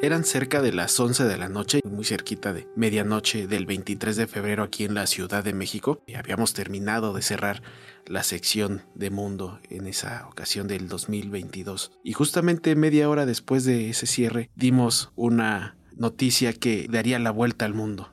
Eran cerca de las 11 de la noche, muy cerquita de medianoche del 23 de febrero aquí en la Ciudad de México. Y habíamos terminado de cerrar la sección de Mundo en esa ocasión del 2022. Y justamente media hora después de ese cierre dimos una noticia que daría la vuelta al mundo.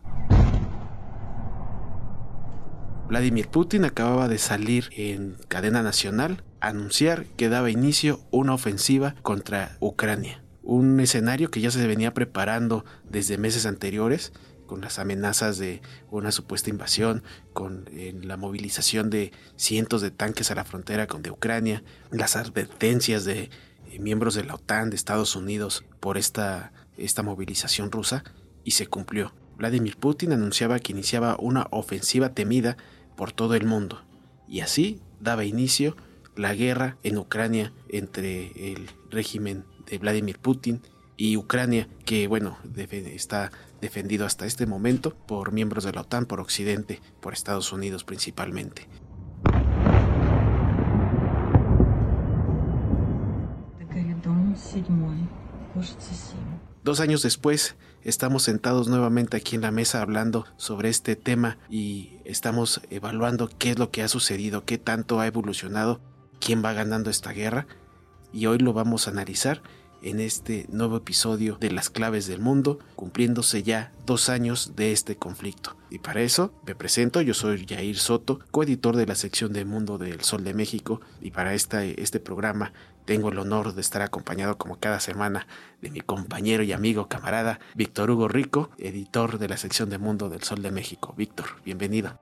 Vladimir Putin acababa de salir en cadena nacional a anunciar que daba inicio una ofensiva contra Ucrania un escenario que ya se venía preparando desde meses anteriores con las amenazas de una supuesta invasión, con la movilización de cientos de tanques a la frontera con Ucrania, las advertencias de eh, miembros de la OTAN, de Estados Unidos, por esta, esta movilización rusa, y se cumplió. Vladimir Putin anunciaba que iniciaba una ofensiva temida por todo el mundo, y así daba inicio la guerra en Ucrania entre el régimen de Vladimir Putin y Ucrania, que bueno, está defendido hasta este momento por miembros de la OTAN, por Occidente, por Estados Unidos principalmente. Dos años después, estamos sentados nuevamente aquí en la mesa hablando sobre este tema y estamos evaluando qué es lo que ha sucedido, qué tanto ha evolucionado, quién va ganando esta guerra y hoy lo vamos a analizar en este nuevo episodio de Las Claves del Mundo, cumpliéndose ya dos años de este conflicto. Y para eso me presento, yo soy Jair Soto, coeditor de la sección de Mundo del Sol de México, y para este programa tengo el honor de estar acompañado como cada semana de mi compañero y amigo camarada Víctor Hugo Rico, editor de la sección de Mundo del Sol de México. Víctor, bienvenido.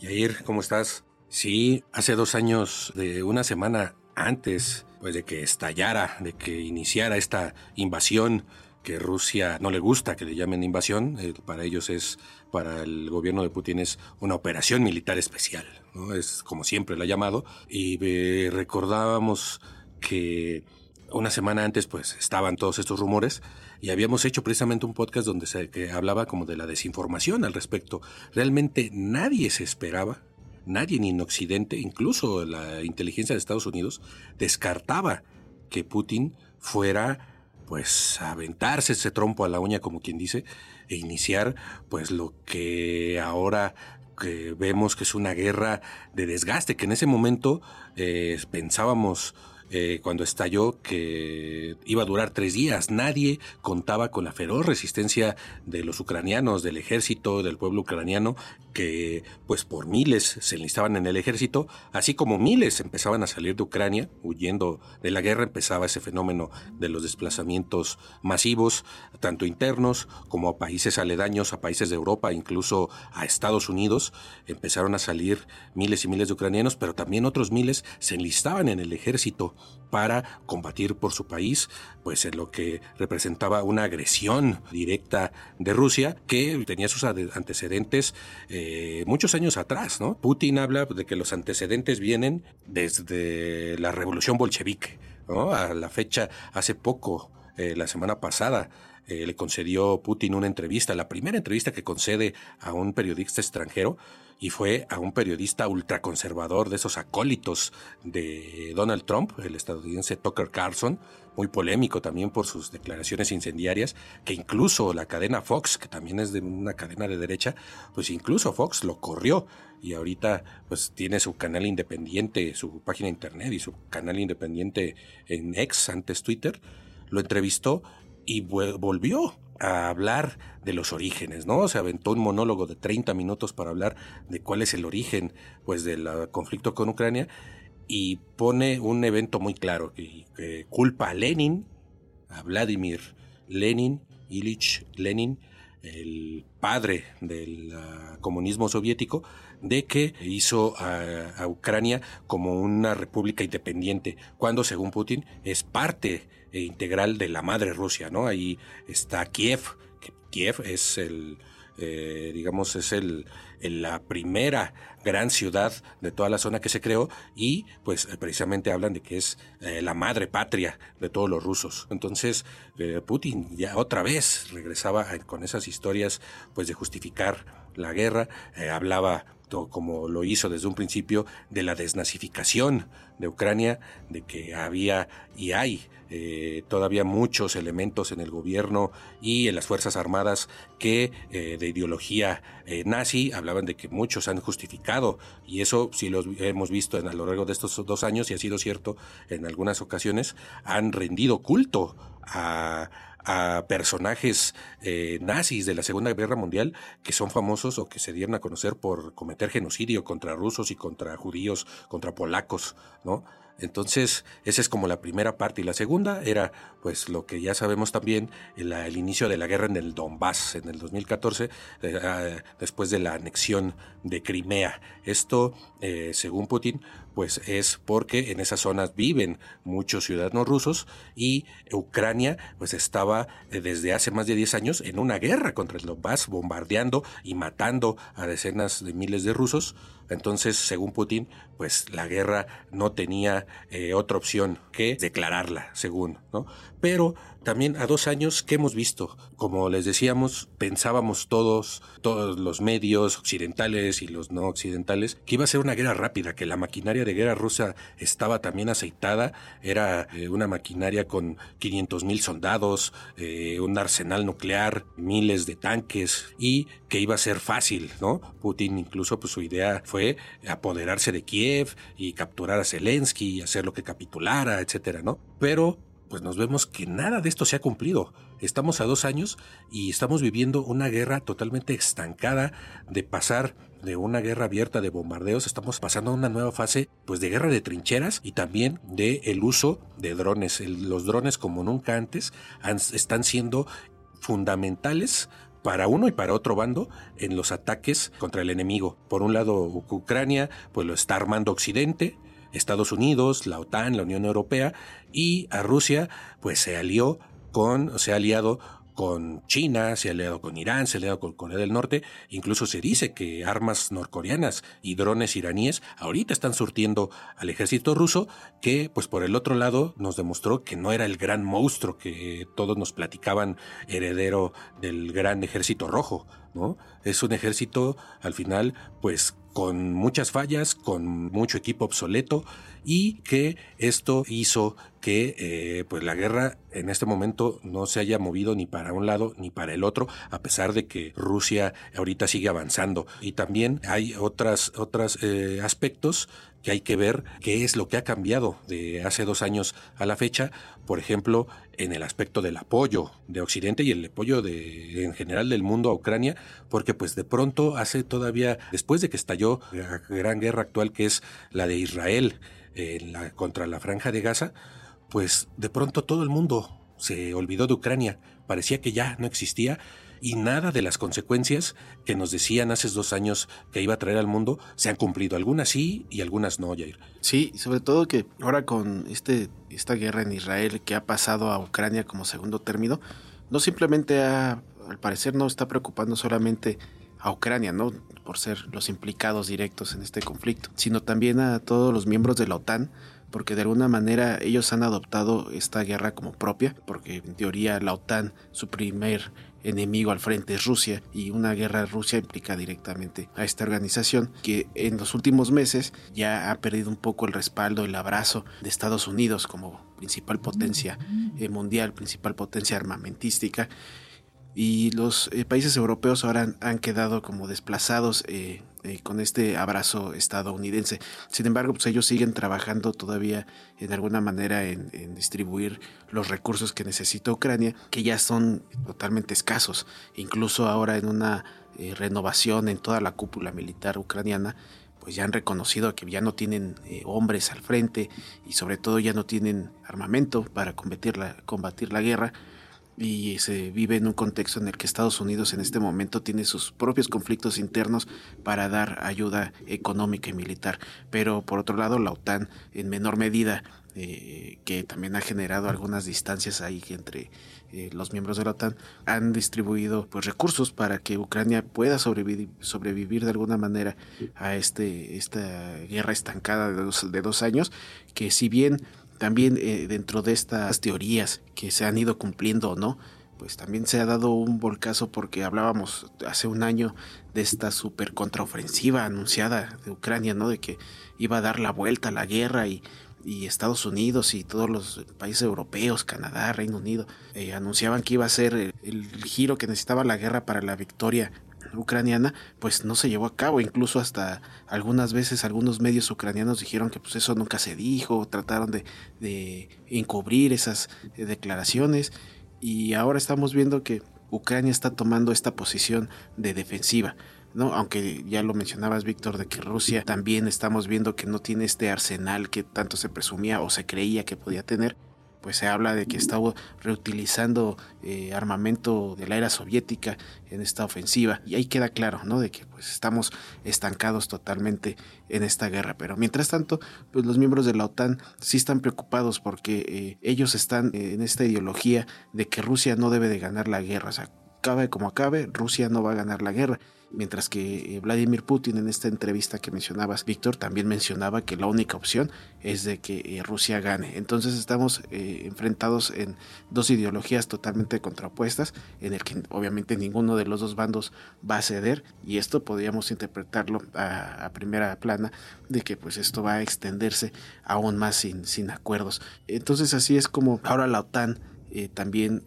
Jair, ¿cómo estás? Sí, hace dos años de una semana antes pues de que estallara, de que iniciara esta invasión que Rusia no le gusta que le llamen invasión, eh, para ellos es, para el gobierno de Putin es una operación militar especial, ¿no? es como siempre la ha llamado, y eh, recordábamos que una semana antes pues estaban todos estos rumores y habíamos hecho precisamente un podcast donde se hablaba como de la desinformación al respecto. Realmente nadie se esperaba nadie ni en Occidente, incluso la inteligencia de Estados Unidos, descartaba que Putin fuera pues aventarse ese trompo a la uña como quien dice e iniciar pues lo que ahora que vemos que es una guerra de desgaste que en ese momento eh, pensábamos eh, cuando estalló que iba a durar tres días. Nadie contaba con la feroz resistencia de los ucranianos, del ejército, del pueblo ucraniano, que pues por miles se enlistaban en el ejército, así como miles empezaban a salir de Ucrania, huyendo de la guerra, empezaba ese fenómeno de los desplazamientos masivos, tanto internos como a países aledaños, a países de Europa, incluso a Estados Unidos, empezaron a salir miles y miles de ucranianos, pero también otros miles se enlistaban en el ejército para combatir por su país, pues en lo que representaba una agresión directa de Rusia que tenía sus antecedentes eh, muchos años atrás, ¿no? Putin habla de que los antecedentes vienen desde la revolución bolchevique, ¿no? A la fecha, hace poco, eh, la semana pasada, eh, le concedió Putin una entrevista, la primera entrevista que concede a un periodista extranjero, y fue a un periodista ultraconservador de esos acólitos de Donald Trump, el estadounidense Tucker Carlson, muy polémico también por sus declaraciones incendiarias, que incluso la cadena Fox, que también es de una cadena de derecha, pues incluso Fox lo corrió y ahorita pues tiene su canal independiente, su página internet y su canal independiente en ex, antes Twitter, lo entrevistó y volvió a hablar de los orígenes, ¿no? Se aventó un monólogo de 30 minutos para hablar de cuál es el origen, pues, del conflicto con Ucrania y pone un evento muy claro que, culpa a Lenin, a Vladimir Lenin, Ilich Lenin, el padre del ah, comunismo soviético, de que hizo a, Ucrania como una república independiente, cuando según Putin es parte integral de la madre Rusia, ¿no? Ahí está Kiev, que Kiev es el, eh, digamos, es el, la primera gran ciudad de toda la zona que se creó y pues precisamente hablan de que es eh, la madre patria de todos los rusos. Entonces eh, Putin ya otra vez regresaba con esas historias pues de justificar la guerra, hablaba como lo hizo desde un principio, de la desnazificación de Ucrania, de que había y hay eh, todavía muchos elementos en el gobierno y en las Fuerzas Armadas que eh, de ideología eh, nazi hablaban de que muchos han justificado. Y eso sí lo hemos visto en, a lo largo de estos dos años y ha sido cierto en algunas ocasiones, han rendido culto a, a personajes eh, nazis de la Segunda Guerra Mundial que son famosos o que se dieron a conocer por cometer genocidio contra rusos y contra judíos, contra polacos, ¿no? Entonces, esa es como la primera parte. Y la segunda era, pues, lo que ya sabemos también, el, inicio de la guerra en el Donbass en el 2014, eh, ah, después de la anexión de Crimea. Esto, eh, según Putin, pues es porque en esas zonas viven muchos ciudadanos rusos y Ucrania, pues, estaba eh, desde hace más de 10 años en una guerra contra el Donbass, bombardeando y matando a decenas de miles de rusos. Entonces, según Putin, pues la guerra no tenía eh, otra opción que declararla, según, ¿no? Pero también a dos años, ¿qué hemos visto? Como les decíamos, pensábamos todos, todos los medios occidentales y los no occidentales, que iba a ser una guerra rápida, que la maquinaria de guerra rusa estaba también aceitada, era eh, una maquinaria con 500 mil soldados, eh, un arsenal nuclear, miles de tanques y que iba a ser fácil, ¿no? Putin incluso pues su idea fue apoderarse de Kiev y capturar a Zelensky y hacer lo que capitulara, etcétera, ¿no? Pero pues nos vemos que nada de esto se ha cumplido. Estamos a dos años y estamos viviendo una guerra totalmente estancada de pasar de una guerra abierta de bombardeos, estamos pasando a una nueva fase pues de guerra de trincheras y también de el uso de drones. los drones como nunca antes están siendo fundamentales para uno y para otro bando en los ataques contra el enemigo. Por un lado, Ucrania pues lo está armando Occidente, Estados Unidos, la OTAN, la Unión Europea y a Rusia pues se alió con, se ha aliado con China, se ha aliado con Irán, se ha aliado con Corea del Norte, incluso se dice que armas norcoreanas y drones iraníes ahorita están surtiendo al ejército ruso, que pues por el otro lado nos demostró que no era el gran monstruo que todos nos platicaban heredero del gran ejército rojo, ¿no? Es un ejército al final pues con muchas fallas, con mucho equipo obsoleto y que esto hizo que eh, pues la guerra en este momento no se haya movido ni para un lado ni para el otro a pesar de que Rusia ahorita sigue avanzando. Y también hay otras otros eh, aspectos que hay que ver qué es lo que ha cambiado de hace dos años a la fecha, por ejemplo, en el aspecto del apoyo de Occidente y el apoyo de, en general del mundo a Ucrania, porque pues de pronto hace todavía, después de que estalló la gran guerra actual que es la de Israel contra la franja de Gaza, pues de pronto todo el mundo se olvidó de Ucrania, parecía que ya no existía y nada de las consecuencias que nos decían hace dos años que iba a traer al mundo se han cumplido. Algunas sí y algunas no, Jair. Sí, sobre todo que ahora con este, esta guerra en Israel que ha pasado a Ucrania como segundo término, no simplemente al parecer no está preocupando solamente a Ucrania, ¿no? Por ser los implicados directos en este conflicto, sino también a todos los miembros de la OTAN, porque de alguna manera ellos han adoptado esta guerra como propia, porque en teoría la OTAN, su primer enemigo al frente es Rusia y una guerra Rusia implica directamente a esta organización que en los últimos meses ya ha perdido un poco el respaldo, el abrazo de Estados Unidos como principal potencia eh, mundial, principal potencia armamentística y los eh, países europeos ahora han, quedado como desplazados eh, eh, con este abrazo estadounidense. Sin embargo, pues ellos siguen trabajando todavía en alguna manera en, distribuir los recursos que necesita Ucrania, que ya son totalmente escasos. Incluso ahora en una renovación en toda la cúpula militar ucraniana, pues ya han reconocido que ya no tienen hombres al frente y sobre todo ya no tienen armamento para combatir la guerra y se vive en un contexto en el que Estados Unidos en este momento tiene sus propios conflictos internos para dar ayuda económica y militar. Pero por otro lado, la OTAN en menor medida, eh, que también ha generado algunas distancias ahí entre eh, los miembros de la OTAN, han distribuido pues, recursos para que Ucrania pueda sobrevivir, sobrevivir de alguna manera a este, esta guerra estancada de dos, de dos años, que si bien también eh, dentro de estas teorías que se han ido cumpliendo o no, pues también se ha dado un volcazo porque hablábamos hace un año de esta super contraofensiva anunciada de Ucrania, ¿no? De que iba a dar la vuelta a la guerra y, Estados Unidos y todos los países europeos, Canadá, Reino Unido, eh, anunciaban que iba a ser el, giro que necesitaba la guerra para la victoria ucraniana, pues no se llevó a cabo. Incluso hasta algunas veces algunos medios ucranianos dijeron que pues eso nunca se dijo, trataron de, encubrir esas eh, declaraciones y ahora estamos viendo que Ucrania está tomando esta posición de defensiva. ¿no? Aunque ya lo mencionabas, Víctor, de que Rusia también estamos viendo que no tiene este arsenal que tanto se presumía o se creía que podía tener pues se habla de que estaba reutilizando eh, armamento de la era soviética en esta ofensiva y ahí queda claro, ¿no? De que pues estamos estancados totalmente en esta guerra. Pero mientras tanto, pues los miembros de la OTAN sí están preocupados porque eh, ellos están en esta ideología de que Rusia no debe de ganar la guerra, o sea, acabe como acabe, Rusia no va a ganar la guerra mientras que eh, Vladimir Putin en esta entrevista que mencionabas, Víctor, también mencionaba que la única opción es de que eh, Rusia gane. Entonces estamos eh, enfrentados en dos ideologías totalmente contrapuestas, en el que obviamente ninguno de los dos bandos va a ceder, y esto podríamos interpretarlo a, primera plana de que pues esto va a extenderse aún más sin, sin acuerdos. Entonces así es como ahora la OTAN también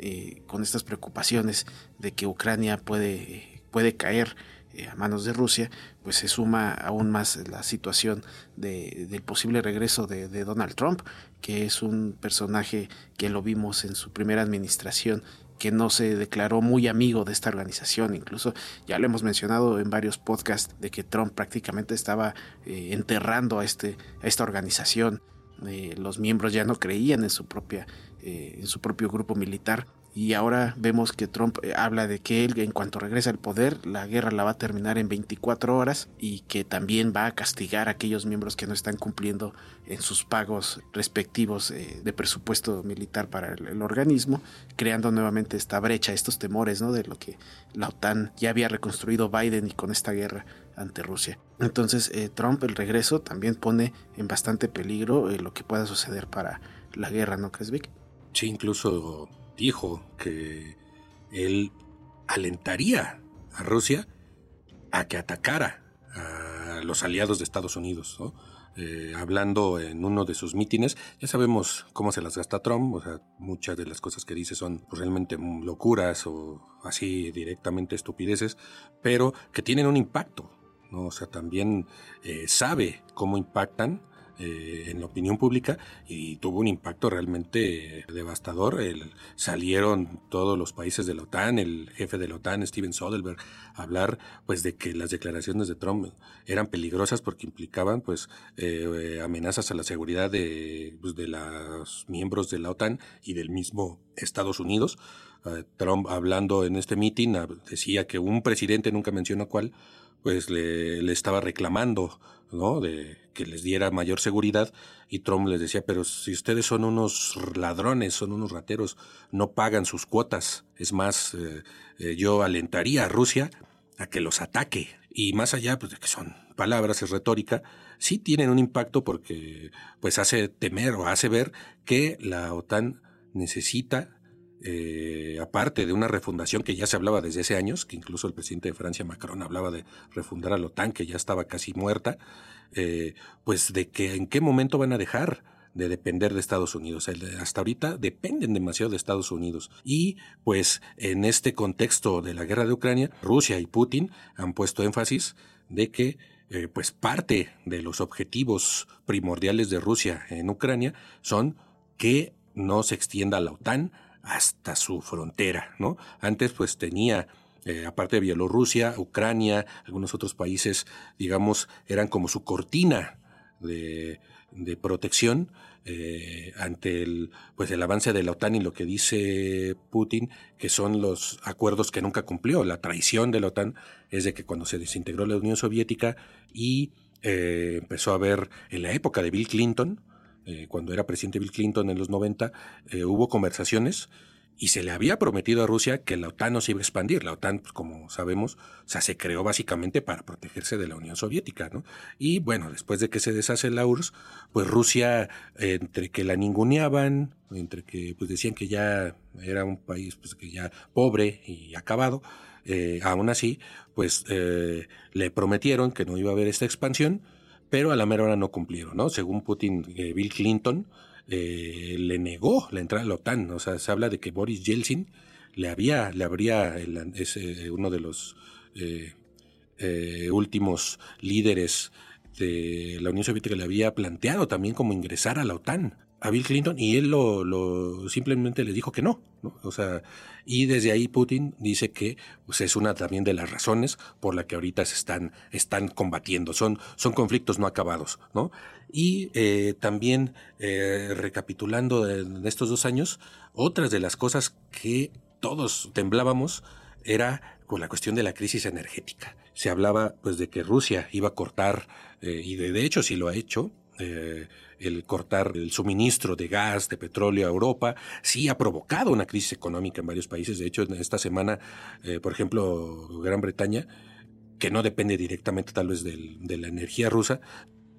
con estas preocupaciones de que Ucrania puede, puede caer eh, a manos de Rusia, pues se suma aún más la situación de, del posible regreso de, Donald Trump, que es un personaje que lo vimos en su primera administración que no se declaró muy amigo de esta organización. Incluso ya lo hemos mencionado en varios podcasts de que Trump prácticamente estaba eh, enterrando a, este, a esta organización. Eh, los miembros ya no creían en su propia en su propio grupo militar y ahora vemos que Trump eh, habla de que él en cuanto regrese al poder la guerra la va a terminar en 24 horas y que también va a castigar a aquellos miembros que no están cumpliendo en sus pagos respectivos eh, de presupuesto militar para el, organismo, creando nuevamente esta brecha, estos temores ¿no? de lo que la OTAN ya había reconstruido Biden y con esta guerra ante Rusia. Entonces eh, Trump el regreso también pone en bastante peligro lo que pueda suceder para la guerra, ¿no crees? Sí, incluso dijo que él alentaría a Rusia a que atacara a los aliados de Estados Unidos, eh, hablando en uno de sus mítines, ya sabemos cómo se las gasta Trump, o sea, muchas de las cosas que dice son pues, realmente locuras o así directamente estupideces, pero que tienen un impacto. O sea, también eh, sabe cómo impactan eh, en la opinión pública y tuvo un impacto realmente devastador. Salieron todos los países de la OTAN, el jefe de la OTAN, Steven Soderbergh, a hablar pues de que las declaraciones de Trump eran peligrosas porque implicaban pues eh, amenazas a la seguridad de, pues, los miembros de la OTAN y del mismo Estados Unidos. Eh, Trump hablando en este meeting decía que un presidente, nunca mencionó cuál, pues le, le estaba reclamando, ¿no? De que les diera mayor seguridad y Trump les decía, pero si ustedes son unos ladrones, son unos rateros, no pagan sus cuotas. Es más, eh, eh, yo alentaría a Rusia a que los ataque. Y más allá pues, de que son palabras, es retórica, sí tienen un impacto porque pues hace temer o hace ver que la OTAN necesita eh, aparte de una refundación que ya se hablaba desde hace años, que incluso el presidente de Francia, Macron, hablaba de refundar a la OTAN, que ya estaba casi muerta, eh, pues de que en qué momento van a dejar de depender de Estados Unidos. Hasta ahorita dependen demasiado de Estados Unidos. Y pues en este contexto de la guerra de Ucrania, Rusia y Putin han puesto énfasis de que eh, pues parte de los objetivos primordiales de Rusia en Ucrania son que no se extienda la OTAN hasta su frontera, ¿no? Antes pues tenía eh, aparte de Bielorrusia, Ucrania, algunos otros países, digamos, eran como su cortina de, protección eh, ante el, pues el avance de la OTAN y lo que dice Putin, que son los acuerdos que nunca cumplió. La traición de la OTAN es de que cuando se desintegró la Unión Soviética y eh, empezó a haber en la época de Bill Clinton, eh, cuando era presidente Bill Clinton en los 90, hubo conversaciones y se le había prometido a Rusia que la OTAN no se iba a expandir. La OTAN, pues, como sabemos, se creó básicamente para protegerse de la Unión Soviética, ¿no? Y bueno, después de que se deshace la URSS, pues Rusia, entre que la ninguneaban, entre que pues decían que ya era un país pues, que ya pobre y acabado, eh, aún así, pues eh, le prometieron que no iba a haber esta expansión, pero a la mera hora no cumplieron, ¿no? Según Putin, eh, Bill Clinton, eh, le negó la entrada a la OTAN. O sea, se habla de que Boris Yeltsin le había, le habría, es uno de los eh, eh, últimos líderes de la Unión Soviética, le había planteado también como ingresar a la OTAN a Bill Clinton y él lo, simplemente le dijo que no. O sea, y desde ahí Putin dice que pues, es una también de las razones por la que ahorita se están, están combatiendo. Son, son conflictos no acabados, ¿no? Y eh, también, eh, recapitulando en estos dos años, otras de las cosas que todos temblábamos era con la cuestión de la crisis energética. Se hablaba pues de que Rusia iba a cortar, eh, y de, de, hecho sí lo ha hecho, eh, el cortar el suministro de gas, de petróleo a Europa, sí ha provocado una crisis económica en varios países. De hecho, esta semana, eh, por ejemplo, Gran Bretaña, que no depende directamente tal vez de la energía rusa,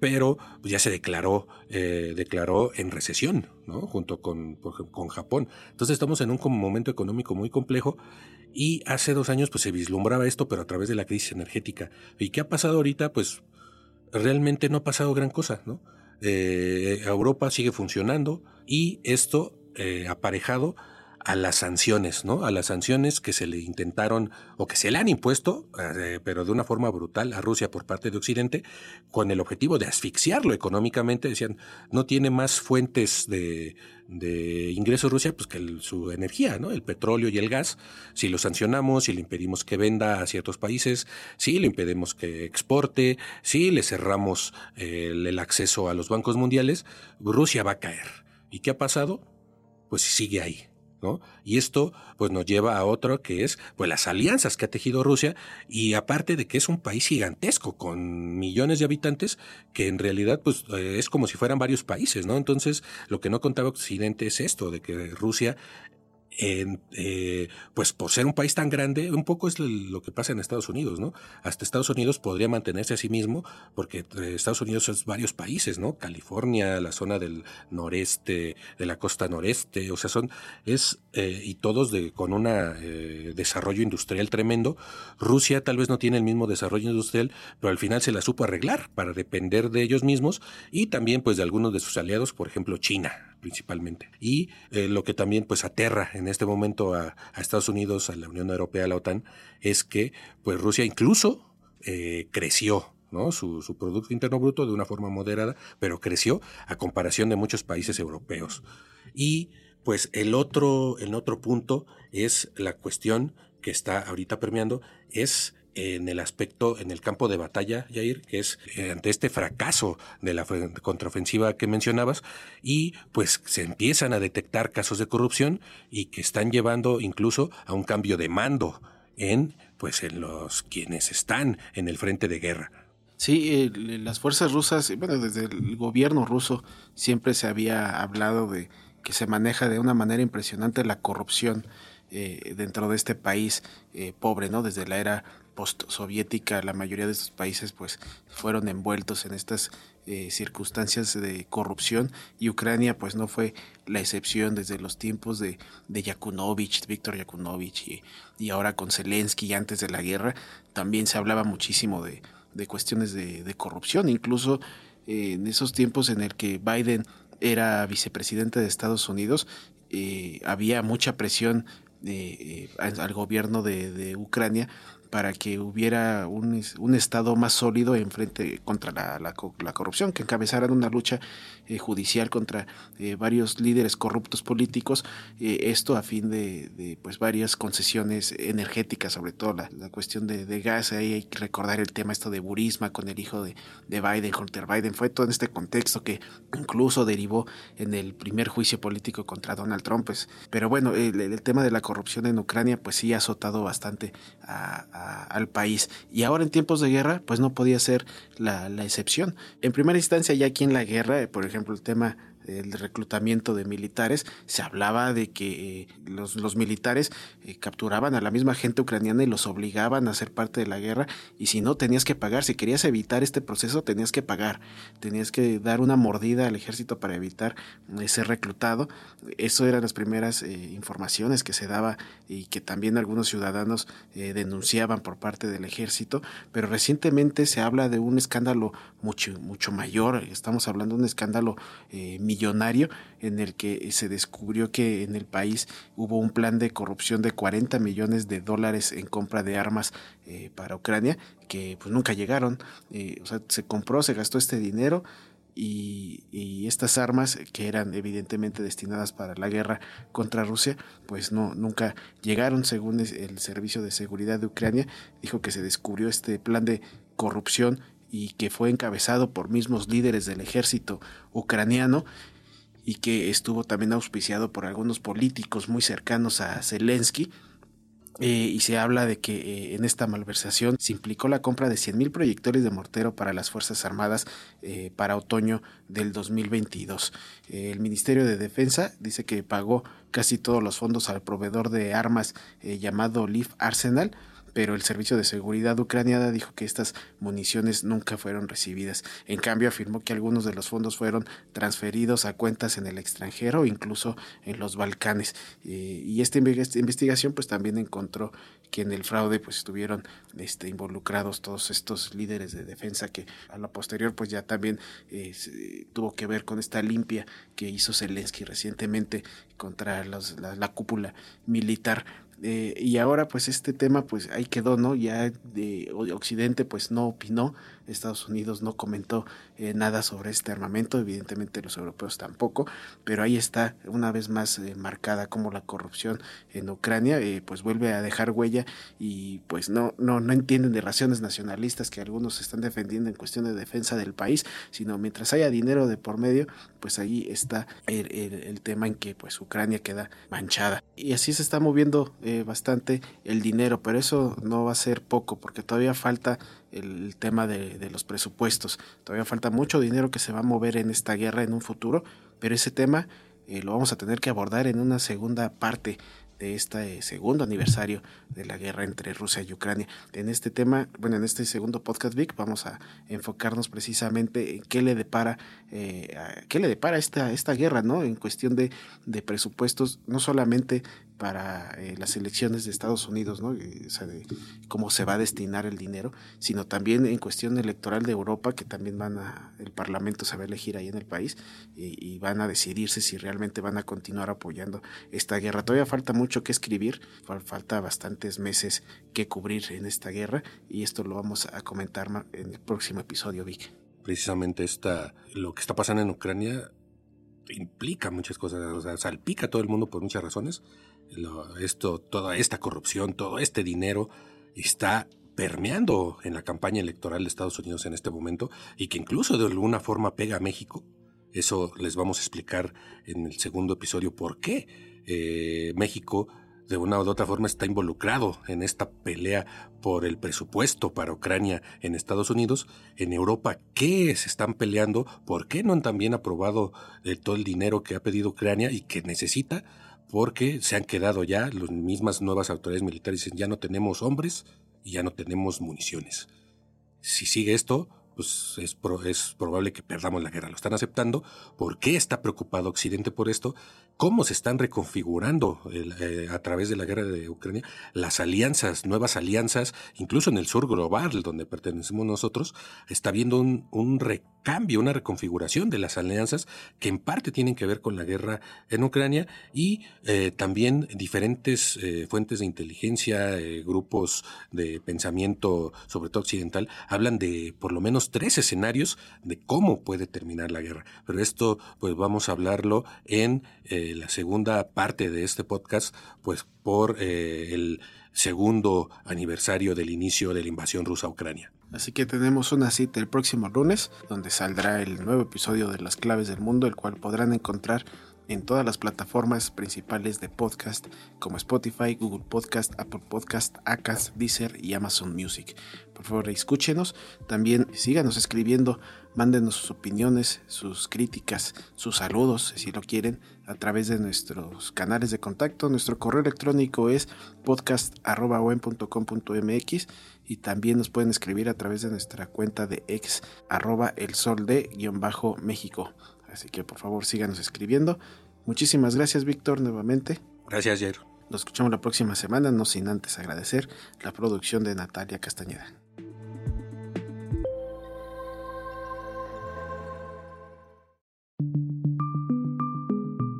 pero ya se declaró, eh, declaró en recesión, ¿no? Junto con, con Japón. Entonces estamos en un momento económico muy complejo y hace dos años pues se vislumbraba esto, pero a través de la crisis energética. ¿Y qué ha pasado ahorita? Pues realmente no ha pasado gran cosa, ¿no? Eh, Europa sigue funcionando y esto eh, aparejado a las sanciones, ¿no? A las sanciones que se le intentaron o que se le han impuesto, eh, pero de una forma brutal a Rusia por parte de Occidente, con el objetivo de asfixiarlo económicamente. Decían, no tiene más fuentes de, de ingresos Rusia, pues que su energía, ¿no? El petróleo y el gas. Si lo sancionamos, si le impedimos que venda a ciertos países, si le impedimos que exporte, si le cerramos el acceso a los bancos mundiales, Rusia va a caer. ¿Y qué ha pasado? Pues sigue ahí y esto pues nos lleva a otro que es pues las alianzas que ha tejido Rusia y aparte de que es un país gigantesco con millones de habitantes que en realidad pues eh, es como si fueran varios países, ¿no? Entonces, lo que no contaba Occidente es esto de que Rusia eh, pues por ser un país tan grande, un poco es lo que pasa en Estados Unidos, ¿no? Hasta Estados Unidos podría mantenerse a sí mismo, porque eh, Estados Unidos es varios países, ¿no? California, la zona del noreste, de la costa noreste, o sea, son, es, eh, y todos de, con un desarrollo industrial tremendo. Rusia tal vez no tiene el mismo desarrollo industrial, pero al final se la supo arreglar para depender de ellos mismos y también pues de algunos de sus aliados, por ejemplo China principalmente. Y lo que también pues aterra este momento a, Estados Unidos, a la Unión Europea, a la OTAN, es que pues Rusia incluso eh, creció ¿no? Su, su, Producto Interno Bruto de una forma moderada, pero creció a comparación de muchos países europeos. Y pues el otro, el otro punto es la cuestión que está ahorita permeando, es en el aspecto, en el campo de batalla, Jair, que es eh, ante este fracaso de la contraofensiva que mencionabas, y pues se empiezan a detectar casos de corrupción y que están llevando incluso a un cambio de mando en, pues, en los quienes están en el frente de guerra. Sí, las fuerzas rusas, bueno, desde el gobierno ruso siempre se había hablado de que se maneja de una manera impresionante la corrupción eh, dentro de este país eh, pobre, ¿no? Desde la era post-soviética, la mayoría de estos países pues fueron envueltos en estas eh, circunstancias de corrupción y Ucrania pues no fue la excepción desde los tiempos de, de Yakunovich, Víctor Yakunovich y, y, ahora con Zelensky antes de la guerra también se hablaba muchísimo de, de cuestiones de, corrupción, incluso en esos tiempos en el que Biden era vicepresidente de Estados Unidos, había mucha presión eh, al gobierno de, Ucrania para que hubiera un, un Estado más sólido en frente contra la, la, corrupción, que encabezaran una lucha eh, judicial contra eh, varios líderes corruptos políticos, eh, esto a fin de, pues varias concesiones energéticas, sobre todo la, la cuestión de, de, gas, ahí hay que recordar el tema esto de Burisma con el hijo de, de Biden, Hunter Biden, fue todo en este contexto que incluso derivó en el primer juicio político contra Donald Trump, pues, pero bueno, el, tema de la corrupción en Ucrania pues sí ha azotado bastante a, al país y ahora en tiempos de guerra pues no podía ser la, la excepción. En primera instancia ya aquí en la guerra, por ejemplo el tema el reclutamiento de militares, se hablaba de que eh, los, los, militares eh, capturaban a la misma gente ucraniana y los obligaban a ser parte de la guerra y si no tenías que pagar, si querías evitar este proceso tenías que pagar, tenías que dar una mordida al ejército para evitar eh, ser reclutado. Eso eran las primeras informaciones que se daba y que también algunos ciudadanos denunciaban por parte del ejército, pero recientemente se habla de un escándalo mucho, mucho mayor, estamos hablando de un escándalo millonario en el que se descubrió que en el país hubo un plan de corrupción de 40 millones de dólares en compra de armas eh, para Ucrania que pues nunca llegaron. Eh, o sea, se compró, se gastó este dinero y, y, estas armas que eran evidentemente destinadas para la guerra contra Rusia, pues no, nunca llegaron según el Servicio de Seguridad de Ucrania. Dijo que se descubrió este plan de corrupción y que fue encabezado por mismos líderes del ejército ucraniano y que estuvo también auspiciado por algunos políticos muy cercanos a Zelensky. Eh, y se habla de que eh, en esta malversación se implicó la compra de 100.000 proyectores de mortero para las Fuerzas Armadas eh, para otoño del 2022. el Ministerio de Defensa dice que pagó casi todos los fondos al proveedor de armas llamado Leaf Arsenal, pero el Servicio de Seguridad ucraniana dijo que estas municiones nunca fueron recibidas. En cambio, afirmó que algunos de los fondos fueron transferidos a cuentas en el extranjero, incluso en los Balcanes. y esta investigación pues también encontró que en el fraude pues estuvieron este, involucrados todos estos líderes de defensa que a la posterior pues ya también eh, tuvo que ver con esta limpia que hizo Zelensky recientemente contra la, la cúpula militar eh, y ahora pues este tema pues ahí quedó, ¿no? Ya de Occidente pues no opinó, Estados Unidos no comentó eh, nada sobre este armamento, evidentemente los europeos tampoco, pero ahí está una vez más eh, marcada como la corrupción en Ucrania pues vuelve a dejar huella y pues no, no, no entienden de raciones nacionalistas que algunos están defendiendo en cuestión de defensa del país, sino mientras haya dinero de por medio, pues ahí está el, el, tema en que pues Ucrania queda manchada. Y así se está moviendo bastante el dinero, pero eso no va a ser poco porque todavía falta el tema de, los presupuestos, todavía falta mucho dinero que se va a mover en esta guerra en un futuro, pero ese tema eh, lo vamos a tener que abordar en una segunda parte de este segundo aniversario de la guerra entre Rusia y Ucrania. En este tema, bueno, en este segundo podcast Vic, vamos a enfocarnos precisamente en qué le depara, eh, qué le depara esta, esta guerra, ¿no? En cuestión de, de presupuestos, no solamente para eh, las elecciones de Estados Unidos, ¿no? O sea, de cómo se va a destinar el dinero, sino también en cuestión electoral de Europa, que también van a, el Parlamento se va a elegir ahí en el país y, y van a decidirse si realmente van a continuar apoyando esta guerra. Todavía falta mucho que escribir, falta bastantes meses que cubrir en esta guerra y esto lo vamos a comentar en el próximo episodio, Vic. Precisamente esta, lo que está pasando en Ucrania implica muchas cosas, o sea, salpica a todo el mundo por muchas razones esto, toda esta corrupción, todo este dinero está permeando en la campaña electoral de Estados Unidos en este momento y que incluso de alguna forma pega a México. Eso les vamos a explicar en el segundo episodio por qué eh, México de una u otra forma está involucrado en esta pelea por el presupuesto para Ucrania en Estados Unidos, en Europa, ¿qué se están peleando? ¿Por qué no han también aprobado todo el dinero que ha pedido Ucrania y que necesita? Porque se han quedado ya, las mismas nuevas autoridades militares dicen ya no tenemos hombres y ya no tenemos municiones. Si sigue esto, pues es, es probable que perdamos la guerra. Lo están aceptando. ¿Por qué está preocupado Occidente por esto? ¿Cómo se están reconfigurando eh, a través de la guerra de Ucrania las alianzas, nuevas alianzas, incluso en el sur global, donde pertenecemos nosotros, está habiendo un, recambio, una reconfiguración de las alianzas que en parte tienen que ver con la guerra en Ucrania y eh, también diferentes eh, fuentes de inteligencia, grupos de pensamiento, sobre todo occidental, hablan de por lo menos tres escenarios de cómo puede terminar la guerra. Pero esto, pues vamos a hablarlo en la segunda parte de este podcast, pues por eh, el segundo aniversario del inicio de la invasión rusa a Ucrania. Así que tenemos una cita el próximo lunes, donde saldrá el nuevo episodio de Las Claves del Mundo, el cual podrán encontrar en todas las plataformas principales de podcast como Spotify, Google Podcast, Apple Podcast, Acast, Deezer y Amazon Music. Por favor, escúchenos. También síganos escribiendo, mándenos sus opiniones, sus críticas, sus saludos, si lo quieren, a través de nuestros canales de contacto. Nuestro correo electrónico es podcast.com.mx y también nos pueden escribir a través de nuestra cuenta de ex arroba el sol de guion bajo México. Así que por favor síganos escribiendo. Muchísimas gracias Víctor nuevamente. Gracias Jair. Nos escuchamos la próxima semana, no sin antes agradecer la producción de Natalia Castañeda.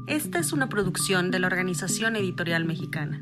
Esta es una producción de la Organización Editorial Mexicana.